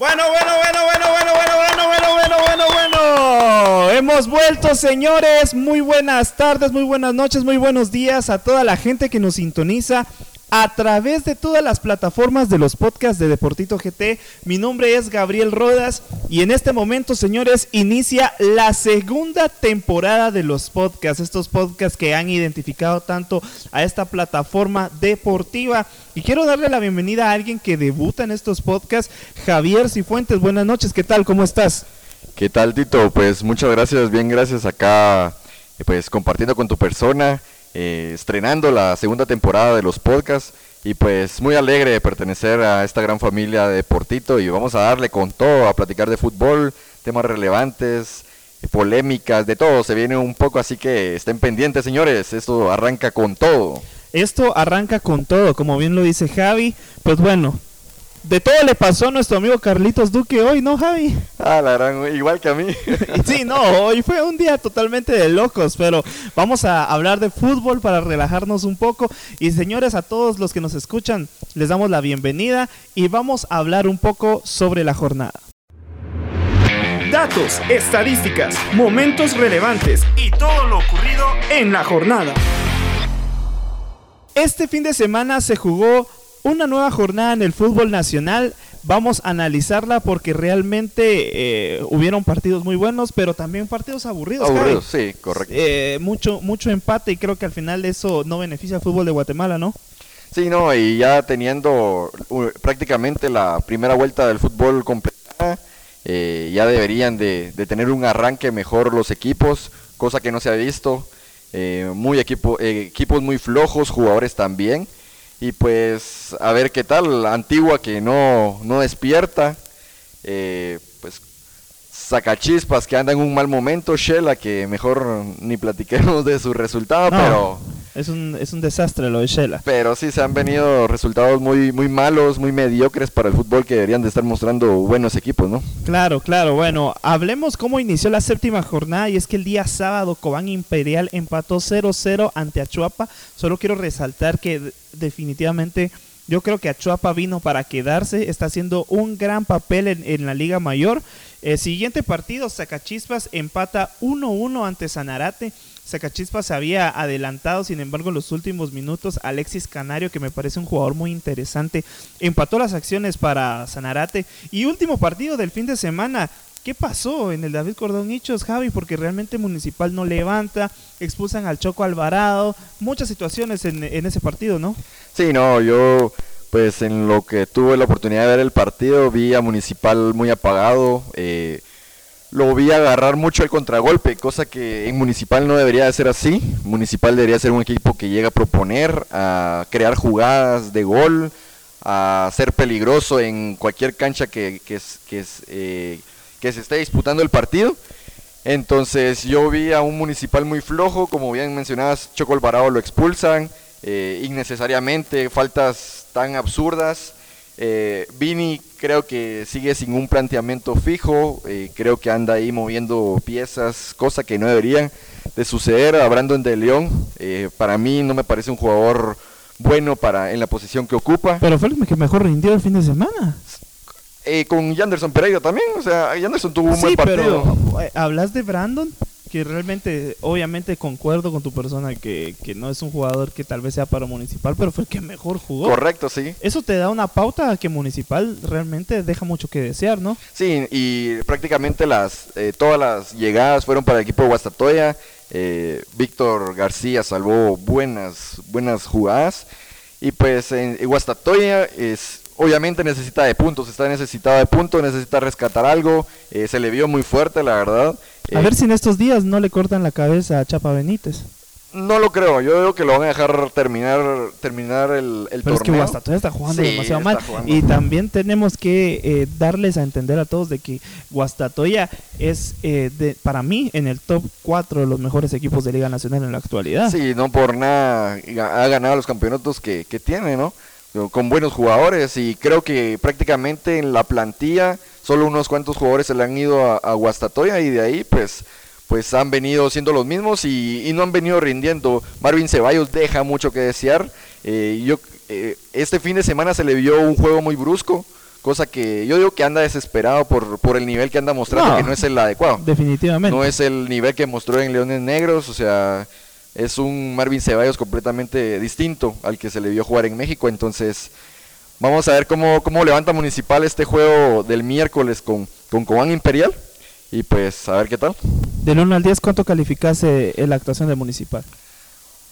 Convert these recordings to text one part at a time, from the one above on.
Bueno, bueno, bueno, bueno, bueno, bueno, bueno, bueno, bueno, bueno, bueno. Hemos vuelto, señores. Muy buenas tardes, muy buenas noches, muy buenos días a toda la gente que nos sintoniza a través de todas las plataformas de los podcasts de Deportito GT. Mi nombre es Gabriel Rodas y en este momento, señores, inicia la segunda temporada de los podcasts, estos podcasts que han identificado tanto a esta plataforma deportiva. Y quiero darle la bienvenida a alguien que debuta en estos podcasts, Javier Cifuentes. Buenas noches, ¿qué tal? ¿Cómo estás? ¿Qué tal, Tito? Pues muchas gracias, bien gracias acá, eh, pues compartiendo con tu persona eh, estrenando la segunda temporada de los podcasts. Y pues muy alegre de pertenecer a esta gran familia de Portito. Y vamos a darle con todo, a platicar de fútbol, temas relevantes, polémicas, de todo, se viene un poco, así que estén pendientes señores, esto arranca con todo. Esto arranca con todo, como bien lo dice Javi, pues bueno, de todo le pasó a nuestro amigo Carlitos Duque hoy, ¿no, Javi? Ah, la gran, igual que a mí. sí, no, hoy fue un día totalmente de locos, pero vamos a hablar de fútbol para relajarnos un poco. Y señores, a todos los que nos escuchan, les damos la bienvenida y vamos a hablar un poco sobre la jornada. Datos, estadísticas, momentos relevantes y todo lo ocurrido en la jornada. Este fin de semana se jugó una nueva jornada en el fútbol nacional. Vamos a analizarla porque realmente eh, hubieron partidos muy buenos, pero también partidos aburridos. Aburridos, sí, correcto. Eh, mucho, mucho empate y creo que al final eso no beneficia al fútbol de Guatemala, ¿no? Sí, no, y ya teniendo uh, prácticamente la primera vuelta del fútbol completada, eh, ya deberían de, de, tener un arranque mejor los equipos, cosa que no se ha visto. muy equipo, equipos muy flojos, jugadores también. Y pues a ver qué tal, antigua que no, no despierta, eh, pues sacachispas que anda en un mal momento, Shela que mejor ni platiquemos de su resultado, No, pero Es un, es un desastre lo de Shela. pero sí se han venido resultados muy muy malos, muy mediocres para el fútbol que deberían de estar mostrando buenos equipos, ¿no? Claro, claro. Bueno, hablemos cómo inició la séptima jornada y es que el día sábado Cobán Imperial empató 0-0 ante Achuapa. Solo quiero resaltar que de- definitivamente yo creo que Achuapa vino para quedarse, está haciendo un gran papel en, la Liga Mayor. El siguiente partido, Zacachispas empata 1-1 ante Sanarate. Zacachispas se había adelantado, sin embargo, en los últimos minutos, Alexis Canario, que me parece un jugador muy interesante, empató las acciones para Sanarate. Y último partido del fin de semana. ¿Qué pasó en el David Cordón Hichos, Javi? Porque realmente Municipal no levanta, expulsan al Choco Alvarado, muchas situaciones en, ese partido, ¿no? Sí, no, yo pues en lo que tuve la oportunidad de ver el partido vi a Municipal muy apagado, eh, lo vi agarrar mucho el contragolpe, cosa que en Municipal no debería de ser así. Municipal debería ser un equipo que llega a proponer, a crear jugadas de gol, a ser peligroso en cualquier cancha que, que, que, eh, que se esté disputando el partido. Entonces yo vi a un municipal muy flojo, como bien mencionabas, Choco Alvarado lo expulsan eh, innecesariamente, faltas tan absurdas. Eh, Vini creo que sigue sin un planteamiento fijo, eh, creo que anda ahí moviendo piezas, cosa que no deberían de suceder a Brandon de León. Eh, para mí no me parece un jugador bueno para en la posición que ocupa. Pero fue el que mejor rindió el fin de semana. Eh, con Yanderson Pereira también, o sea, Yanderson tuvo un sí, buen partido. pero eh, hablas de Brandon, que realmente, obviamente concuerdo con tu persona que, que no es un jugador que tal vez sea para Municipal, pero fue el que mejor jugó. Correcto, sí. Eso te da una pauta que Municipal realmente deja mucho que desear, ¿no? Sí, y prácticamente las eh, todas las llegadas fueron para el equipo de Guastatoya. Eh, Víctor García salvó buenas buenas jugadas y pues en Guastatoya es obviamente necesita de puntos, está necesitado de puntos, necesita rescatar algo. eh, se le vio muy fuerte, la verdad. A Eh, ver si en estos días no le cortan la cabeza a Chapa Benítez. No lo creo, yo creo que lo van a dejar terminar terminar el, el Pero es que. Guastatoya está jugando Sí, demasiado está mal. jugando. Y también tenemos que eh, darles a entender a todos de que Guastatoya es, eh, de, para mí, en el top 4 de los mejores equipos de Liga Nacional en la actualidad. Sí, no por nada ha ganado los campeonatos que, que tiene, ¿no? Con buenos jugadores y creo que prácticamente en la plantilla solo unos cuantos jugadores se le han ido a, a Guastatoya y de ahí pues pues han venido siendo los mismos y, y no han venido rindiendo. Marvin Ceballos deja mucho que desear. Eh, yo eh, este fin de semana se le vio un juego muy brusco, cosa que yo digo que anda desesperado por, por el nivel que anda mostrando, No. que no es el adecuado. Definitivamente. No es el nivel que mostró en Leones Negros, o sea, es un Marvin Ceballos completamente distinto al que se le vio jugar en México. Entonces, vamos a ver cómo, cómo levanta Municipal este juego del miércoles con, con Cobán Imperial. Y pues, a ver qué tal. Del 1 al 10, ¿cuánto calificase la actuación de Municipal?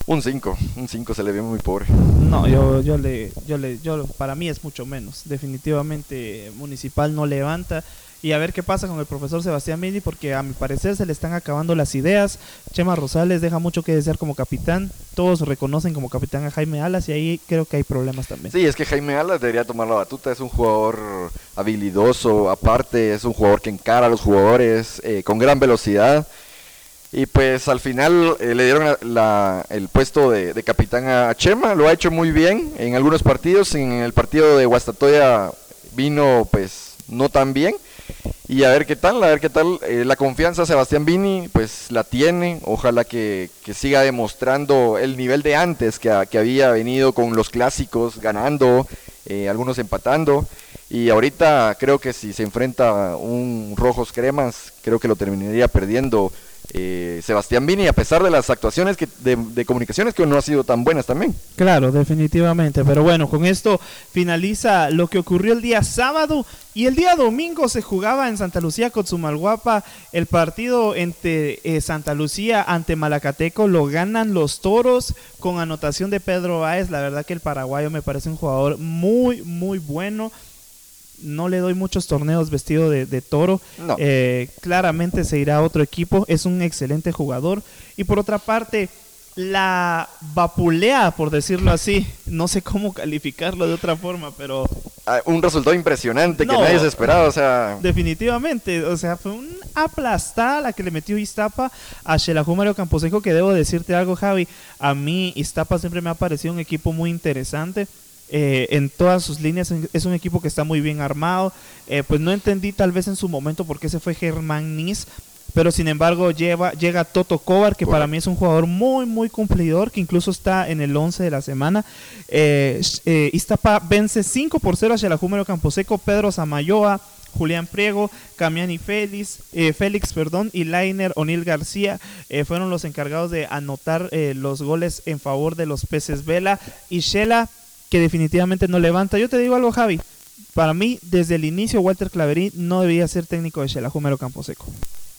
Un 5, un 5 se le ve muy pobre. No, yo, yo le, yo le, yo, para mí es mucho menos. Definitivamente Municipal no levanta. Y a ver qué pasa con el profesor Sebastián Mili, porque a mi parecer se le están acabando las ideas. Chema Rosales deja mucho que desear como capitán. Todos reconocen como capitán a Jaime Alas y ahí creo que hay problemas también. Sí, es que Jaime Alas debería tomar la batuta, es un jugador habilidoso, aparte es un jugador que encara a los jugadores eh, con gran velocidad. Y pues al final eh, le dieron el puesto de, de capitán a Chema, lo ha hecho muy bien en algunos partidos, en el partido de Guastatoya vino pues no tan bien. Y a ver qué tal, a ver qué tal. eh, la confianza Sebastián Vini pues la tiene, ojalá que, que siga demostrando el nivel de antes que, que había venido con los clásicos, ganando, eh, algunos empatando. Y ahorita creo que si se enfrenta un Rojos Cremas, creo que lo terminaría perdiendo eh, Sebastián Vini, a pesar de las actuaciones que, de, comunicaciones que no han sido tan buenas también. Claro, definitivamente. Pero bueno, con esto finaliza lo que ocurrió el día sábado y el día domingo se jugaba en Santa Lucía Cotzumalguapa el partido entre eh, Santa Lucía ante Malacateco. Lo ganan los toros con anotación de Pedro Báez. La verdad que el paraguayo me parece un jugador muy, muy bueno. No le doy muchos torneos vestido de, de toro. No. Eh, claramente se irá a otro equipo. Es un excelente jugador. Y por otra parte, la vapulea, por decirlo así. No sé cómo calificarlo de otra forma, pero Ah, un resultado impresionante que nadie se esperaba, o sea, definitivamente. O sea, fue una aplastada la que le metió Iztapa a Xelajú Mario Camposeco. Que debo decirte algo, Javi. A mí, Iztapa siempre me ha parecido un equipo muy interesante. Eh, en todas sus líneas es un equipo que está muy bien armado. Eh, pues no entendí tal vez en su momento por qué se fue Germán Nis, pero sin embargo lleva, llega Toto Kovar, que para mí es un jugador muy, muy cumplidor, que incluso está en el 11 de la semana. Eh, eh, Iztapa vence 5 por 0 hacia la Júmero Camposeco, Pedro Samayoa, Julián Priego, Camiani Félix, eh, Félix perdón, y Lainer O'Neill García eh, fueron los encargados de anotar eh, los goles en favor de los peces Vela y Shela, que definitivamente no levanta. Yo te digo algo, Javi. Para mí, desde el inicio, Walter Claverí no debía ser técnico de Shela Júmero Camposeco.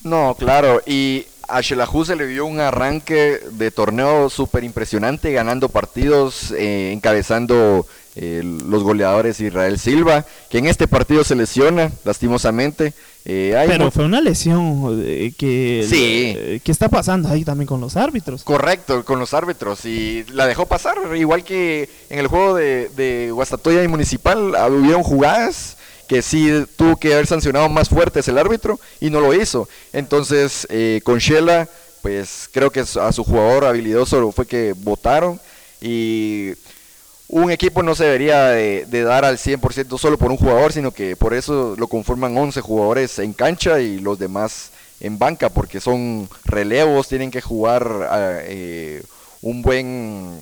no, claro, y a se le vio un arranque de torneo súper impresionante, ganando partidos, eh, encabezando eh, los goleadores Israel Silva, que en este partido se lesiona, lastimosamente. Eh, hay Pero fue una lesión eh, que, Sí. eh, que está pasando ahí también con los árbitros. Correcto, con los árbitros y la dejó pasar, igual que en el juego de, de Guastatoya y Municipal hubieron jugadas que sí tuvo que haber sancionado más fuertes el árbitro y no lo hizo. Entonces eh, con Shela, pues creo que a su jugador habilidoso fue que votaron y un equipo no se debería de, de dar al 100% solo por un jugador, sino que por eso lo conforman 11 jugadores en cancha y los demás en banca, porque son relevos, tienen que jugar ah, eh, un buen...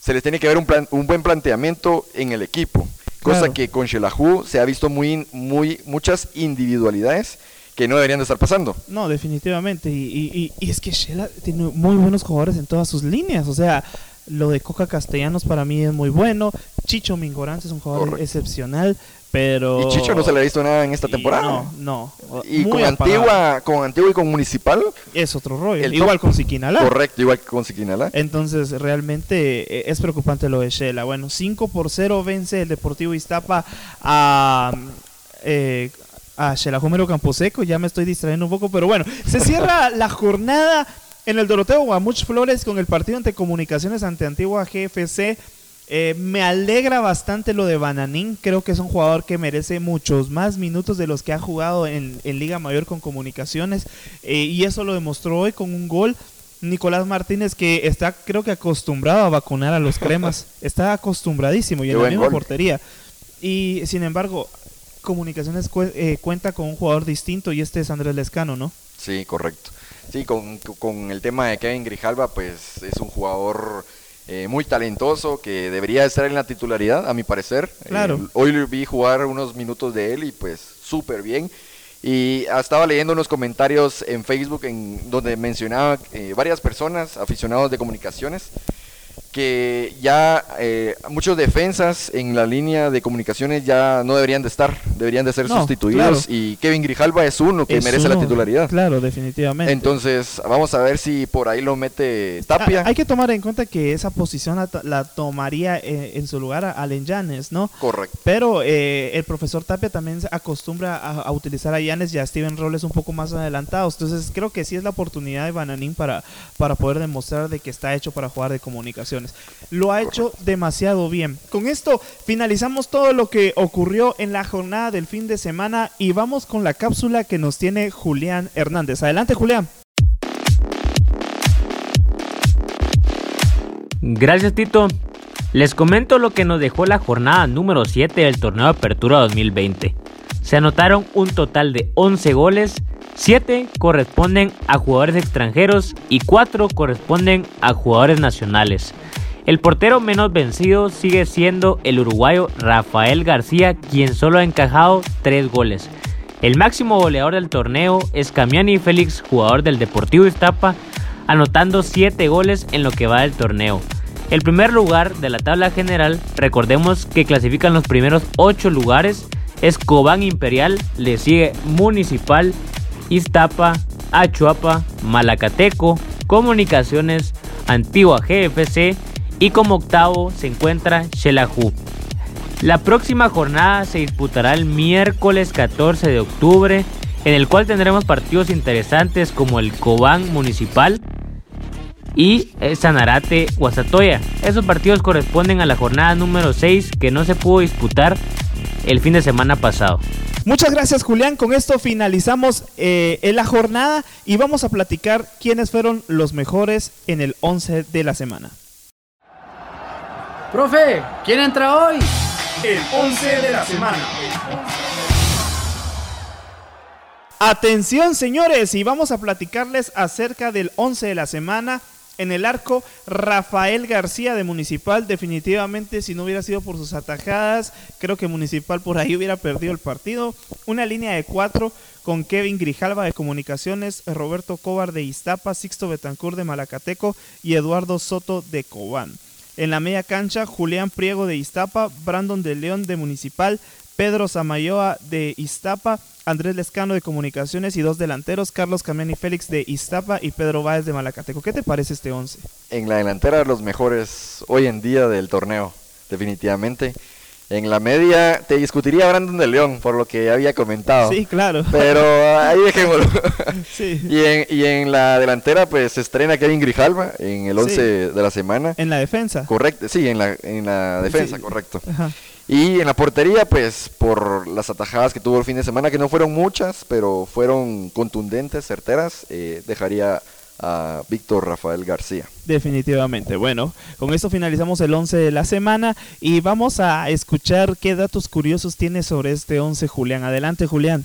Se les tiene que ver un, plan- un buen planteamiento en el equipo, cosa Claro. que con Xelajú se ha visto muy, muy, muchas individualidades que no deberían de estar pasando. No, definitivamente. Y, y- y- y es que Shela tiene muy buenos jugadores en todas sus líneas. O sea, lo de Coca Castellanos para mí es muy bueno. Chicho Mingorance es un jugador Correcto. excepcional. Pero. Y Chicho no se le ha visto nada en esta temporada. No, no. Y Muy con apagado. Antigua, con Antigua y con Municipal, Es otro rollo. el Igual top- con Siquinalá. correcto, igual que con Siquinalá. Entonces, realmente eh, es preocupante lo de Shela. Bueno, 5 por 0 vence el Deportivo Iztapa a, eh, a Xelajú Mero Camposeco. Ya me estoy distrayendo un poco, pero bueno, se cierra la jornada En el Doroteo Guamuch Flores con el partido ante Comunicaciones ante Antigua GFC. Eh, me alegra bastante lo de Bananín. Creo que es un jugador que merece muchos más minutos de los que ha jugado en, Liga Mayor con Comunicaciones. Eh, y eso lo demostró hoy con un gol. Nicolás Martínez, que está creo que acostumbrado a vacunar a los cremas. está acostumbradísimo y en la misma portería. Y sin embargo, Comunicaciones eh, cuenta con un jugador distinto y este es Andrés Lescano, ¿no? Sí, correcto. Sí, con, con el tema de Kevin Grijalva, pues es un jugador eh, muy talentoso que debería estar en la titularidad, a mi parecer. Claro. Eh, hoy vi jugar unos minutos de él y pues súper bien. Y estaba leyendo unos comentarios en Facebook en donde mencionaba eh, varias personas, aficionados de comunicaciones, que ya eh, muchos defensas en la línea de comunicaciones ya no deberían de estar, deberían de ser sustituidos y Kevin Grijalva es uno que merece la titularidad. Claro, definitivamente. Entonces, vamos a ver si por ahí lo mete Tapia. Ah, hay que tomar en cuenta que esa posición la, tomaría eh, en su lugar a Allen Yanes, ¿no? Correcto. Pero eh, el profesor Tapia también acostumbra a, utilizar a Yanes y a Steven Robles un poco más adelantados. Entonces, creo que sí es la oportunidad de Bananín para, para poder demostrar de que está hecho para jugar de comunicación. Lo ha hecho demasiado bien. Con esto finalizamos todo lo que ocurrió en la jornada del fin de semana y vamos con la cápsula que nos tiene Julián Hernández. Adelante, Julián. Gracias, Tito. Les comento lo que nos dejó la jornada número 7 del torneo de Apertura 2020. Se anotaron un total de 11 goles, 7 corresponden a jugadores extranjeros y 4 corresponden a jugadores nacionales. El portero menos vencido sigue siendo el uruguayo Rafael García, quien solo ha encajado 3 goles. El máximo goleador del torneo es Camiani Félix, jugador del Deportivo Iztapa, anotando 7 goles en lo que va del torneo. El primer lugar de la tabla general, recordemos que clasifican los primeros 8 lugares, es Cobán Imperial, le sigue Municipal, Iztapa, Achuapa, Malacateco, Comunicaciones, Antigua GFC, y como octavo se encuentra Shelahu. La próxima jornada se disputará el miércoles 14 de octubre, en el cual tendremos partidos interesantes como el Cobán Municipal y Sanarate Guasatoya. Esos partidos corresponden a la jornada número 6 que no se pudo disputar el fin de semana pasado. Muchas gracias Julián, con esto finalizamos eh, la jornada y vamos a platicar quiénes fueron los mejores en el 11 de la semana. Profe, ¿quién entra hoy? El 11 de la semana. Atención señores, y vamos a platicarles acerca del 11 de la semana. En el arco, Rafael García de Municipal, definitivamente si no hubiera sido por sus atajadas, creo que Municipal por ahí hubiera perdido el partido. Una línea de cuatro con Kevin Grijalva de Comunicaciones, Roberto Cobar de Iztapa, Sixto Betancur de Malacateco y Eduardo Soto de Cobán. En la media cancha, Julián Priego de Iztapa, Brandon de León de Municipal, Pedro Samayoa de Iztapa, Andrés Lescano de Comunicaciones y dos delanteros, Carlos Camiani Félix de Iztapa y Pedro Báez de Malacateco. ¿Qué te parece este once? En la delantera los mejores hoy en día del torneo, definitivamente. En la media te discutiría Brandon de León, por lo que había comentado. Sí, claro. Pero ahí dejémoslo. Sí. y, en, y en la delantera, pues se estrena Kevin Grijalva en el 11 de la semana. En la defensa. Correcto, sí, en la, en la defensa, correcto. Y en la portería, pues por las atajadas que tuvo el fin de semana, que no fueron muchas, pero fueron contundentes, certeras, eh, dejaría a Víctor Rafael García. Definitivamente. Bueno, con esto finalizamos el 11 de la semana y vamos a escuchar qué datos curiosos tiene sobre este 11 Julián. Adelante Julián.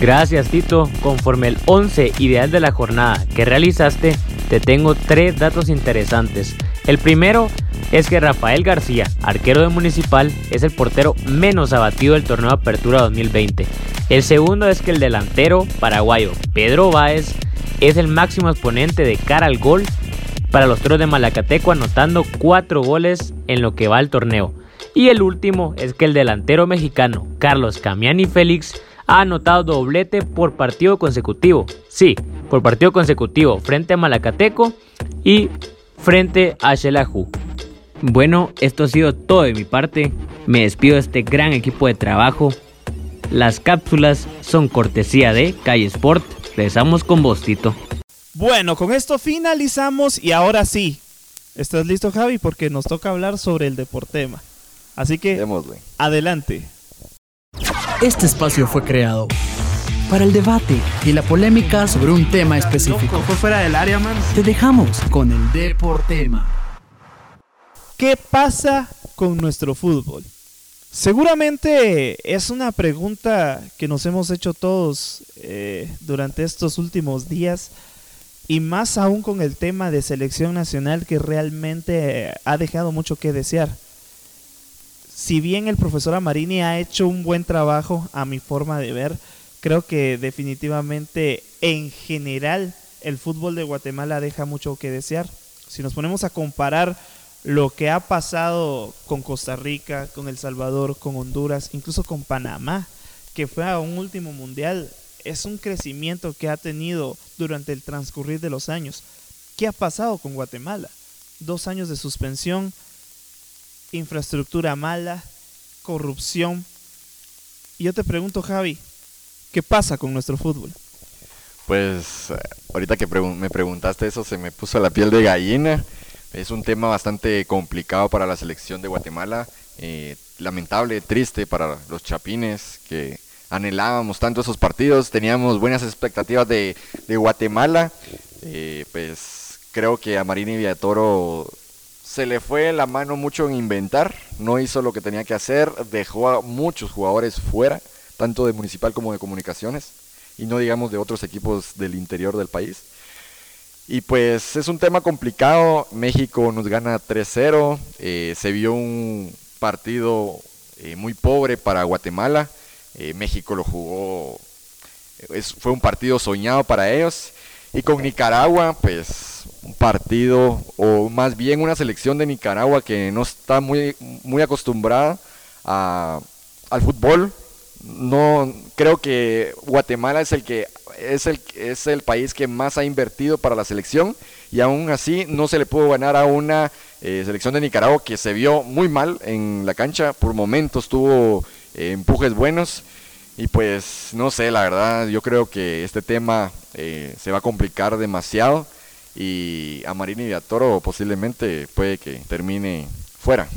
Gracias Tito. Conforme el 11 ideal de la jornada que realizaste, te tengo tres datos interesantes. El primero es que Rafael García, arquero de Municipal, es el portero menos abatido del torneo de Apertura 2020. El segundo es que el delantero paraguayo Pedro Báez es el máximo exponente de cara al gol para los Toros de Malacateco, anotando cuatro goles en lo que va al torneo. Y el último es que el delantero mexicano Carlos Camiani Félix ha anotado doblete por partido consecutivo. Sí, por partido consecutivo frente a Malacateco y frente a Shelahu. Bueno, esto ha sido todo de mi parte. Me despido de este gran equipo de trabajo. Las cápsulas son cortesía de Calle Sport Regresamos con vos, Tito. Bueno, con esto finalizamos y ahora sí. ¿Estás listo, Javi? Porque nos toca hablar sobre el deportema. Así que, Démosle. adelante. Este espacio fue creado para el debate y la polémica sobre un tema específico. fue fuera del área, man. Te dejamos con el Deportema. ¿Qué pasa con nuestro fútbol? Seguramente es una pregunta que nos hemos hecho todos eh, durante estos últimos días y más aún con el tema de selección nacional que realmente ha dejado mucho que desear. Si bien el profesor Amarini ha hecho un buen trabajo a mi forma de ver, creo que definitivamente en general el fútbol de Guatemala deja mucho que desear. Si nos ponemos a comparar lo que ha pasado con Costa Rica, con El Salvador, con Honduras, incluso con Panamá, que fue a un último mundial, es un crecimiento que ha tenido durante el transcurrir de los años. ¿Qué ha pasado con Guatemala? Dos años de suspensión, infraestructura mala, corrupción. Y yo te pregunto, Javi, ¿qué pasa con nuestro fútbol? Pues eh, ahorita que me preguntaste eso se me puso la piel de gallina. Es un tema bastante complicado para la selección de Guatemala. eh, lamentable, triste para los chapines que anhelábamos tanto esos partidos. Teníamos buenas expectativas de, de Guatemala. eh, pues creo que a Marini Villatoro se le fue la mano mucho en inventar. No hizo lo que tenía que hacer. Dejó a muchos jugadores fuera, tanto de municipal como de comunicaciones y no digamos de otros equipos del interior del país. Y pues es un tema complicado, México nos gana 3-0, eh, se vio un partido eh, muy pobre para Guatemala, eh, México lo jugó, fue un partido soñado para ellos, y con Nicaragua pues un partido, o más bien una selección de Nicaragua que no está muy, muy acostumbrada al fútbol, no creo que Guatemala es el que es el es el país que más ha invertido para la selección y aún así no se le pudo ganar a una eh, selección de Nicaragua que se vio muy mal en la cancha. Por momentos tuvo eh, empujes buenos y pues no sé la verdad yo creo que este tema eh, se va a complicar demasiado y a Marini Villatoro posiblemente puede que termine fuera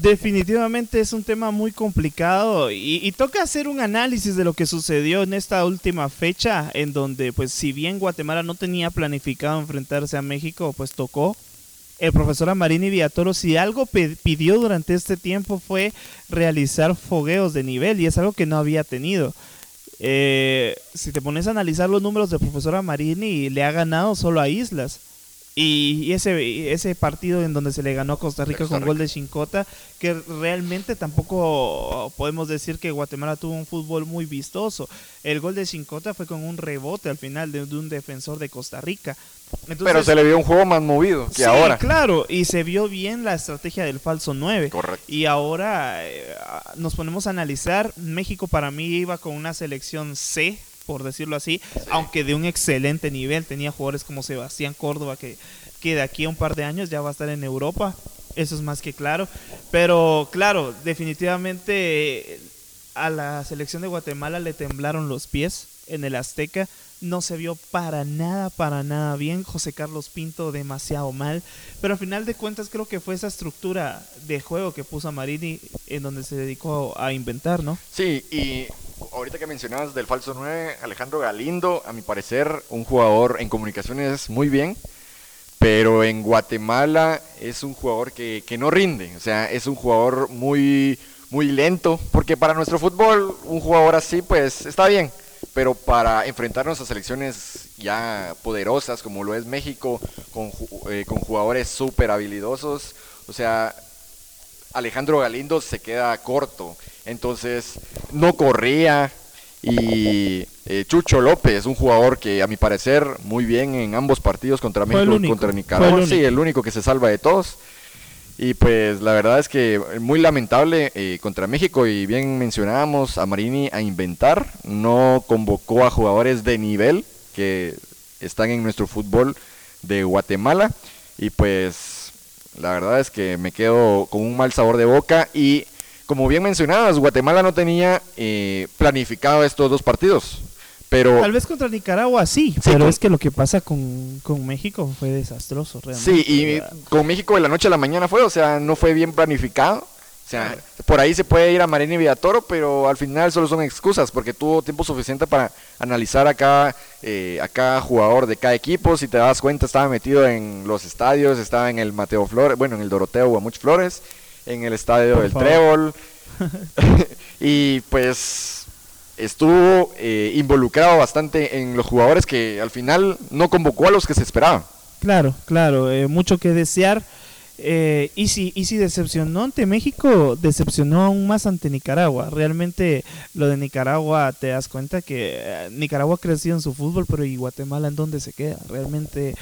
Definitivamente es un tema muy complicado y, y toca hacer un análisis de lo que sucedió en esta última fecha, en donde, pues, si bien Guatemala no tenía planificado enfrentarse a México, pues tocó. El profesor Amarini Villatoro, si algo pidió durante este tiempo fue realizar fogueos de nivel y es algo que no había tenido. Eh, si te pones a analizar los números del profesor Amarini, le ha ganado solo a Islas. Y ese, ese partido en donde se le ganó a Costa Rica Costa con gol de Chincota, que realmente tampoco podemos decir que Guatemala tuvo un fútbol muy vistoso. El gol de Chincota fue con un rebote al final de, de un defensor de Costa Rica. Entonces, pero se le vio un juego más movido que sí, ahora claro, y se vio bien la estrategia del falso 9. Correcto. Y ahora eh, nos ponemos a analizar, México para mí iba con una selección C, por decirlo así, aunque de un excelente nivel, tenía jugadores como Sebastián Córdoba que, que de aquí a un par de años ya va a estar en Europa, eso es más que claro, pero claro, definitivamente a la selección de Guatemala le temblaron los pies en el Azteca, no se vio para nada, para nada bien. José Carlos Pinto demasiado mal. Pero al final de cuentas creo que fue esa estructura de juego que puso a Marini en donde se dedicó a inventar, ¿no? Sí, y ahorita que mencionabas del falso 9, Alejandro Galindo, a mi parecer, un jugador en comunicaciones muy bien, pero en Guatemala es un jugador que, que no rinde, o sea, es un jugador muy, muy lento, porque para nuestro fútbol un jugador así pues está bien, pero para enfrentarnos a selecciones ya poderosas como lo es México, con, eh, con jugadores súper habilidosos, o sea, Alejandro Galindo se queda corto, entonces no corría. Y eh, Chucho López, un jugador que a mi parecer muy bien en ambos partidos contra México, único, contra Nicaragua, el sí, el único que se salva de todos. Y pues la verdad es que muy lamentable eh, contra México. Y bien mencionábamos a Marini a inventar, no convocó a jugadores de nivel que están en nuestro fútbol de Guatemala. Y pues la verdad es que me quedo con un mal sabor de boca. Y como bien mencionabas, Guatemala no tenía eh, planificado estos dos partidos, Pero Tal vez contra Nicaragua sí, Sí, pero con- es que lo que pasa con, con México fue desastroso realmente. Sí, y ¿verdad? con México de la noche a la mañana fue, o sea, no fue bien planificado. O sea, por ahí se puede ir a Marín y Villatoro, pero al final solo son excusas, porque tuvo tiempo suficiente para analizar a cada, eh, a cada jugador de cada equipo. Si te das cuenta, estaba metido en los estadios, estaba en el Mateo Flores, bueno, en el Doroteo Guamuch Flores, en el estadio Por del favor. Trébol. y pues estuvo eh, involucrado bastante en los jugadores que al final no convocó a los que se esperaban. Claro, claro, eh, mucho que desear. Eh, y, si, y si decepcionó ante México, decepcionó aún más ante Nicaragua. Realmente lo de Nicaragua, te das cuenta que eh, Nicaragua ha crecido en su fútbol, pero ¿y Guatemala en dónde se queda? Realmente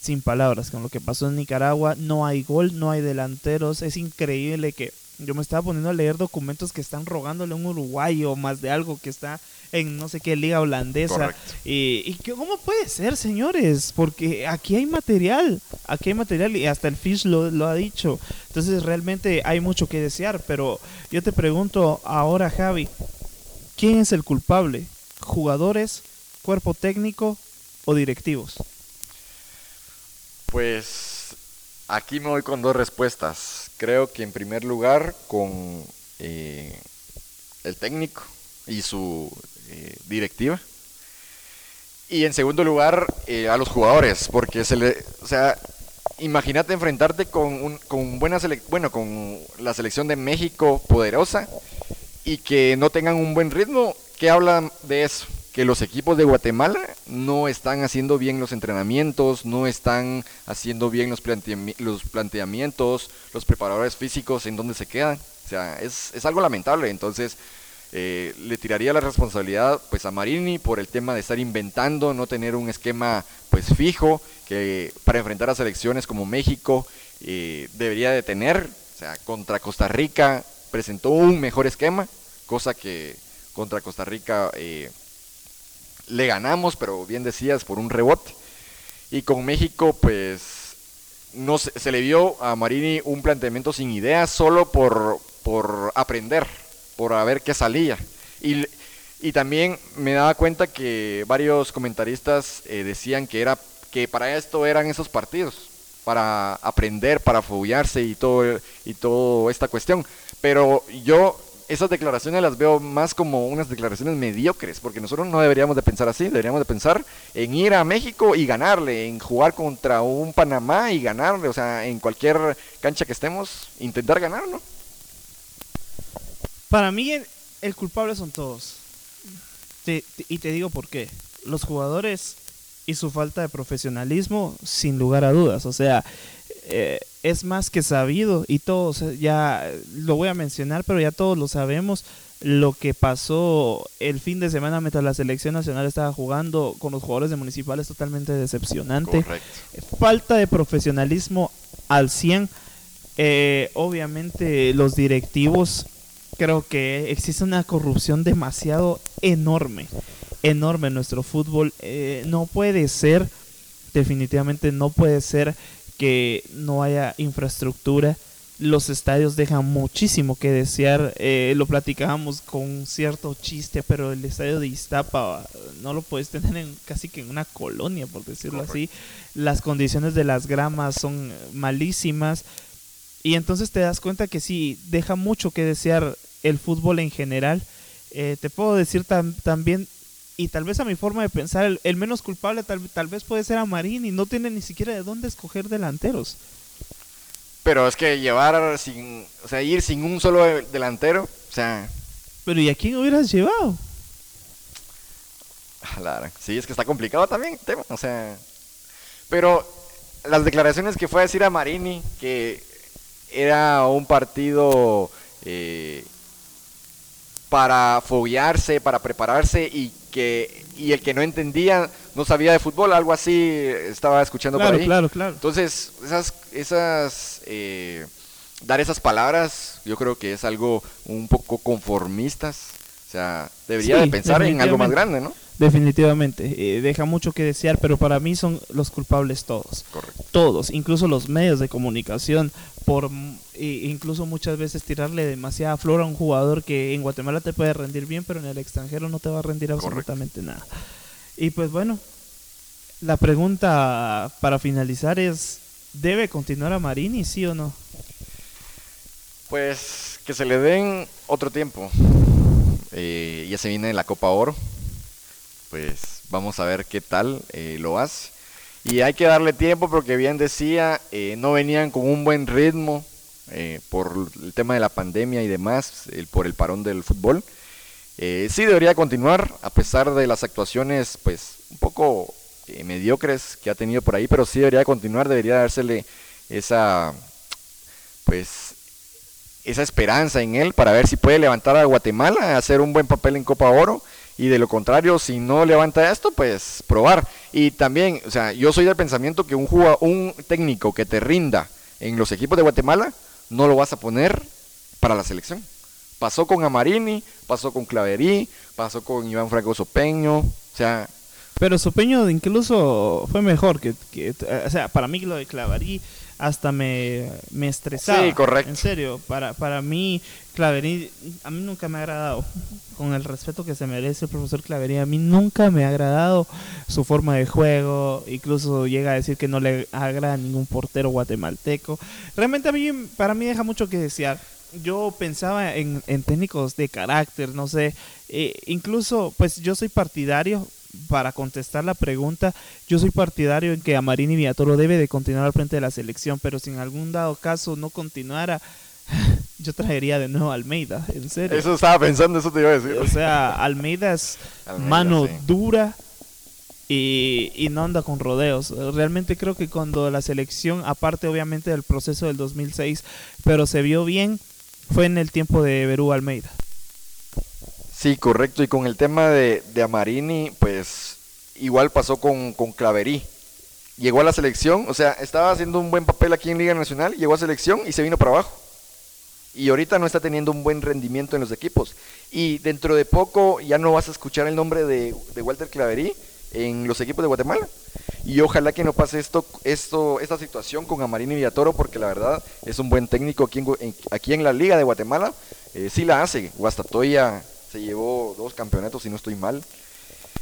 sin palabras con lo que pasó en Nicaragua. No hay gol, no hay delanteros. Es increíble que yo me estaba poniendo a leer documentos que están rogándole a un uruguayo más de algo que está en no sé qué liga holandesa. Y, y que- ¿cómo puede ser, señores? Porque aquí hay material, aquí hay material y hasta el Fish lo, lo ha dicho. Entonces realmente hay mucho que desear, pero yo te pregunto ahora, Javi, ¿quién es el culpable? ¿Jugadores, cuerpo técnico o directivos? Pues aquí me voy con dos respuestas. Creo que en primer lugar con eh, el técnico y su eh, directiva. Y en segundo lugar eh, a los jugadores, porque se le, o sea, imagínate enfrentarte con un, con buena selec- bueno, con la selección de México poderosa y que no tengan un buen ritmo. ¿Qué hablan de eso? Que los equipos de Guatemala no están haciendo bien los entrenamientos, no están haciendo bien los, los planteamientos, los preparadores físicos en donde se quedan. O sea, es, es algo lamentable. Entonces, eh, le tiraría la responsabilidad pues a Marini por el tema de estar inventando, no tener un esquema pues fijo que para enfrentar a selecciones como México eh, debería de tener. O sea, contra Costa Rica presentó un mejor esquema, cosa que contra Costa Rica eh, le ganamos, pero bien decías, por un rebote. Y con México, pues, no se, se le vio a Marini un planteamiento sin ideas solo por, por aprender, por a ver qué salía. Y, y también me daba cuenta que varios comentaristas eh, decían que, era, que para esto eran esos partidos, para aprender, para foguearse y todo, y toda esta cuestión. Pero yo esas declaraciones las veo más como unas declaraciones mediocres, porque nosotros no deberíamos de pensar así, deberíamos de pensar en ir a México y ganarle, en jugar contra un Panamá y ganarle, o sea, en cualquier cancha que estemos, intentar ganar, ¿no? Para mí el, culpable son todos. Te- y te digo por qué. Los jugadores y su falta de profesionalismo, sin lugar a dudas. O sea, eh, es más que sabido y todos, eh, ya eh, lo voy a mencionar, pero ya todos lo sabemos. Lo que pasó el fin de semana mientras la selección nacional estaba jugando con los jugadores de municipales totalmente decepcionante Correcto. falta de profesionalismo al 100. Eh, obviamente los directivos, creo que existe una corrupción demasiado enorme, enorme en nuestro fútbol. Eh, no puede ser, definitivamente no puede ser que no haya infraestructura. Los estadios dejan muchísimo que desear. Eh, lo platicábamos con un cierto chiste, pero el estadio de Iztapa no lo puedes tener en casi que en una colonia, por decirlo así. Las condiciones de las gramas son malísimas. Y entonces te das cuenta que sí, deja mucho que desear el fútbol en general. Eh, te puedo decir tam- también, y tal vez a mi forma de pensar, el, el menos culpable tal, tal vez puede ser a Marín y no tiene ni siquiera de dónde escoger delanteros. Pero es que llevar sin, o sea, ir sin un solo delantero, o sea, Pero ¿y a quién hubieras llevado? Claro, sí, es que está complicado también el tema, o sea, pero las declaraciones que fue a decir a Marini que era un partido eh, para foguearse, para prepararse y que y el que no entendía no sabía de fútbol, algo así estaba escuchando Claro, por ahí. claro, claro. Entonces, esas, esas, eh, dar esas palabras, yo creo que es algo un poco conformistas. O sea, debería Sí, de pensar en algo más grande, ¿no? Definitivamente, eh, deja mucho que desear, pero para mí son los culpables todos. Correcto. Todos, incluso los medios de comunicación, por mm, e- incluso muchas veces tirarle demasiada flor a un jugador que en Guatemala te puede rendir bien, pero en el extranjero no te va a rendir absolutamente nada. Y pues bueno, la pregunta para finalizar es, ¿debe continuar a Marini, sí o no? Pues que se le den otro tiempo. Eh, ya se viene la Copa Oro. Pues vamos a ver qué tal eh, lo hace. Y hay que darle tiempo porque bien decía, eh, no venían con un buen ritmo eh, por el tema de la pandemia y demás, el- por el parón del fútbol. Eh, sí debería continuar a pesar de las actuaciones pues un poco eh, mediocres que ha tenido por ahí, pero sí debería continuar, debería dársele esa pues esa esperanza en él para ver si puede levantar a Guatemala, hacer un buen papel en Copa Oro y de lo contrario, si no levanta esto, pues probar. Y también, o sea, yo soy del pensamiento que un jugado- un técnico que te rinda en los equipos de Guatemala no lo vas a poner para la selección. Pasó con Amarini, pasó con Claverí, pasó con Iván Franco Sopeño, o sea, Pero Sopeño incluso fue mejor que, que- o sea, para mí lo de Claverí hasta me, me estresaba. Sí, correcto. En serio, para, para mí Claverí a mí nunca me ha agradado. Con el respeto que se merece el profesor Claverí, a mí nunca me ha agradado su forma de juego, incluso llega a decir que no le agrada a ningún portero guatemalteco. Realmente a mí para mí deja mucho que desear. Yo pensaba en, técnicos de carácter, no sé, eh, incluso pues yo soy partidario para contestar la pregunta, yo soy partidario en que Amarini Villatoro debe de continuar al frente de la selección, pero si en algún dado caso no continuara, yo traería de nuevo a Almeida, en serio. eso estaba pensando, eso te iba a decir. O sea, Almeida es Almeida, mano sí. dura y, y no anda con rodeos. Realmente creo que cuando la selección, aparte obviamente del proceso del 2006, pero se vio bien, fue en el tiempo de Berú Almeida. Sí, correcto. Y con el tema de, de Amarini, pues igual pasó con, con Claverí. Llegó a la selección, o sea, estaba haciendo un buen papel aquí en Liga Nacional, llegó a selección y se vino para abajo. Y ahorita no está teniendo un buen rendimiento en los equipos. Y dentro de poco ya no vas a escuchar el nombre de, de Walter Claverí en los equipos de Guatemala. Y ojalá que no pase esto, esto, esta situación con Amarini Villatoro, porque la verdad es un buen técnico aquí en, aquí en la Liga de Guatemala. Eh, sí la hace. Guastatoya se llevó dos campeonatos, si no estoy mal.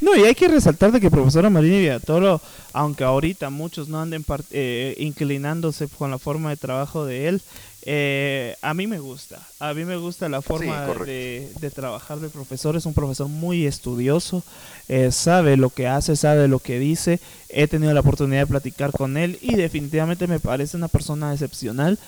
No, y hay que resaltar de que profesor Marini Villatoro, aunque ahorita muchos no anden eh, inclinándose con la forma de trabajo de él, eh, a mí me gusta. A mí me gusta la forma de, de trabajar del profesor. Es un profesor muy estudioso, eh, sabe lo que hace, sabe lo que dice. He tenido la oportunidad de platicar con él y definitivamente me parece una persona excepcional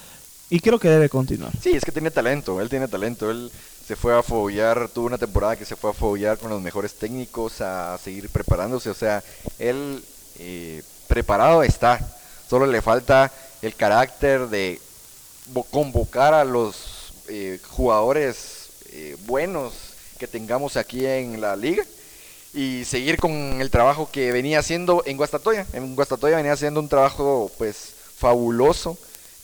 y creo que debe continuar. Sí, es que tiene talento, él tiene talento. Él se fue a follar, tuvo una temporada que se fue a follar con los mejores técnicos, a seguir preparándose. O sea, él eh, preparado está. Solo le falta el carácter de convocar a los eh, jugadores eh, buenos que tengamos aquí en la liga y seguir con el trabajo que venía haciendo en Guastatoya. En Guastatoya venía haciendo un trabajo pues fabuloso,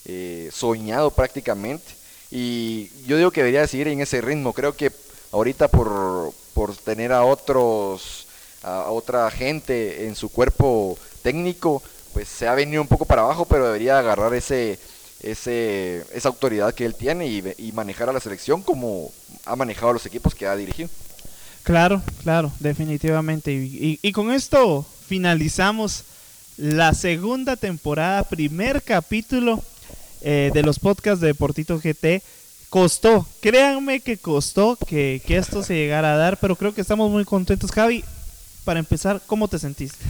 eh, soñado prácticamente. Y yo digo que debería de seguir en ese ritmo. Creo que ahorita por, por tener a otros, a otra gente en su cuerpo técnico, pues se ha venido un poco para abajo, pero debería agarrar ese, ese, esa autoridad que él tiene y, manejar a la selección como ha manejado a los equipos que ha dirigido. Claro, claro, definitivamente. Y, y- y con esto finalizamos la segunda temporada, primer capítulo eh, de los podcasts de Deportito GT. Costó, créanme que costó que, que esto se llegara a dar, pero creo que estamos muy contentos. Javi, para empezar, ¿cómo te sentiste?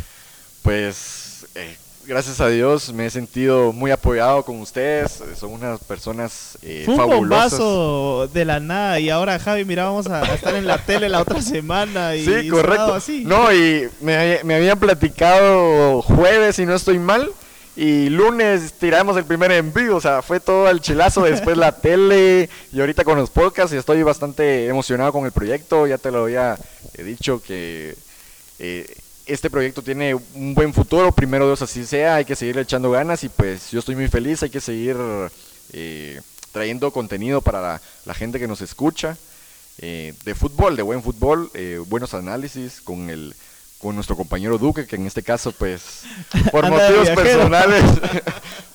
Pues eh, gracias a Dios me he sentido muy apoyado con ustedes. eh, Son unas personas eh, Fue un fabulosas. bombazo de la nada y ahora Javi, mira, vamos a, a estar en la tele la otra semana y Sí, y correcto. así. No, y me, me habían platicado jueves, si no estoy mal, y lunes tiramos el primer envío, o sea, fue todo el chilazo, después la tele, y ahorita con los podcasts, y estoy bastante emocionado con el proyecto, ya te lo había eh, dicho que eh, este proyecto tiene un buen futuro, primero Dios así sea, hay que seguir echando ganas, y pues yo estoy muy feliz, hay que seguir eh, trayendo contenido para la, la gente que nos escucha eh, de fútbol, de buen fútbol, eh, buenos análisis con el con nuestro compañero Duque, que en este caso, pues, por motivos personales,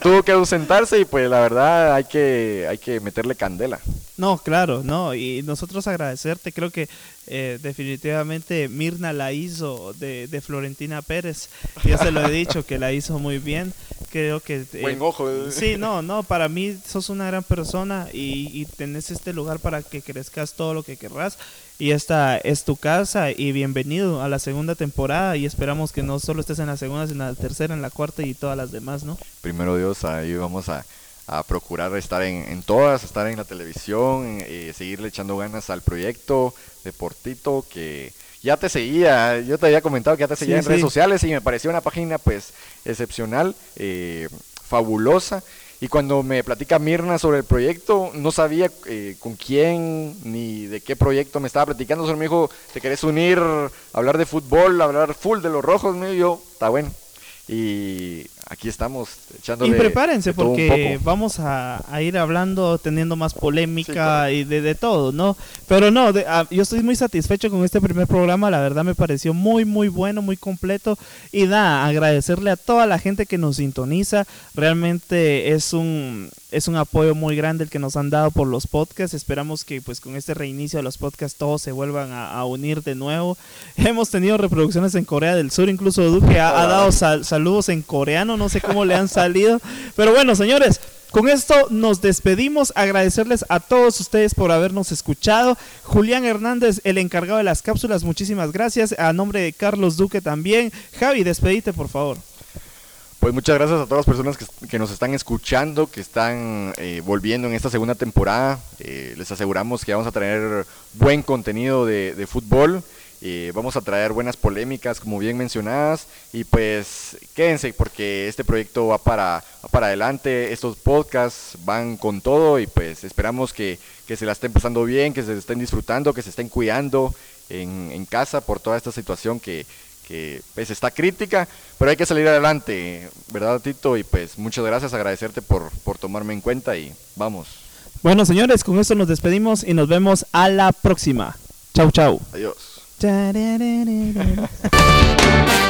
tuvo que ausentarse y pues la verdad hay que, hay que meterle candela. No, claro, no, y nosotros agradecerte, creo que eh, definitivamente Mirna la hizo de, de Florentina Pérez, ya se lo he dicho que la hizo muy bien, creo que... eh, Buen ojo. eh. Sí, no, no, para mí sos una gran persona y, y tenés este lugar para que crezcas todo lo que querrás y esta es tu casa y bienvenido a la segunda temporada y esperamos que no solo estés en la segunda, sino en la tercera, en la cuarta y todas las demás, ¿no? Primero Dios, ahí vamos a, a procurar estar en, en todas, estar en la televisión, eh, seguirle echando ganas al proyecto Deportito que ya te seguía, yo te había comentado que ya te seguía Sí, en redes sociales y me pareció una página pues excepcional, eh, fabulosa. Y cuando me platica Mirna sobre el proyecto, no sabía eh, con quién ni de qué proyecto me estaba platicando. Solo me dijo, ¿te querés unir hablar de fútbol, hablar full de los rojos? Me dijo, yo, está bueno. Y aquí estamos echándole. Y prepárense de todo un porque vamos a, a ir hablando, teniendo más polémica Sí, y de, de todo, ¿no? Pero no, de- ah, yo estoy muy satisfecho con este primer programa, la verdad me pareció muy, muy bueno, muy completo. Y da, agradecerle a toda la gente que nos sintoniza, realmente es un, es un apoyo muy grande el que nos han dado por los podcasts. Esperamos que pues con este reinicio de los podcasts todos se vuelvan a, a unir de nuevo. Hemos tenido reproducciones en Corea del Sur, incluso Duque ha, ha dado sal- saludos en coreano, no sé cómo le han salido. Pero bueno, señores, con esto nos despedimos. Agradecerles a todos ustedes por habernos escuchado. Julián Hernández, el encargado de las cápsulas, muchísimas gracias. A nombre de Carlos Duque también. Javi, despedite, por favor. Pues muchas gracias a todas las personas que, nos están escuchando, que están eh, volviendo en esta segunda temporada. Eh, les aseguramos que vamos a traer buen contenido de fútbol. Eh, vamos a traer buenas polémicas, como bien mencionadas. Y pues quédense porque este proyecto va para, va para adelante. Estos podcasts van con todo y pues esperamos que, que se la estén pasando bien, que se estén disfrutando, que se estén cuidando en, en casa por toda esta situación que, que pues está crítica, pero hay que salir adelante, ¿verdad Tito? Y pues muchas gracias, agradecerte por, por tomarme en cuenta y vamos, Bueno, señores, con esto nos despedimos y nos vemos a la próxima. Chau, chau. adiós. da, da, da, da, da.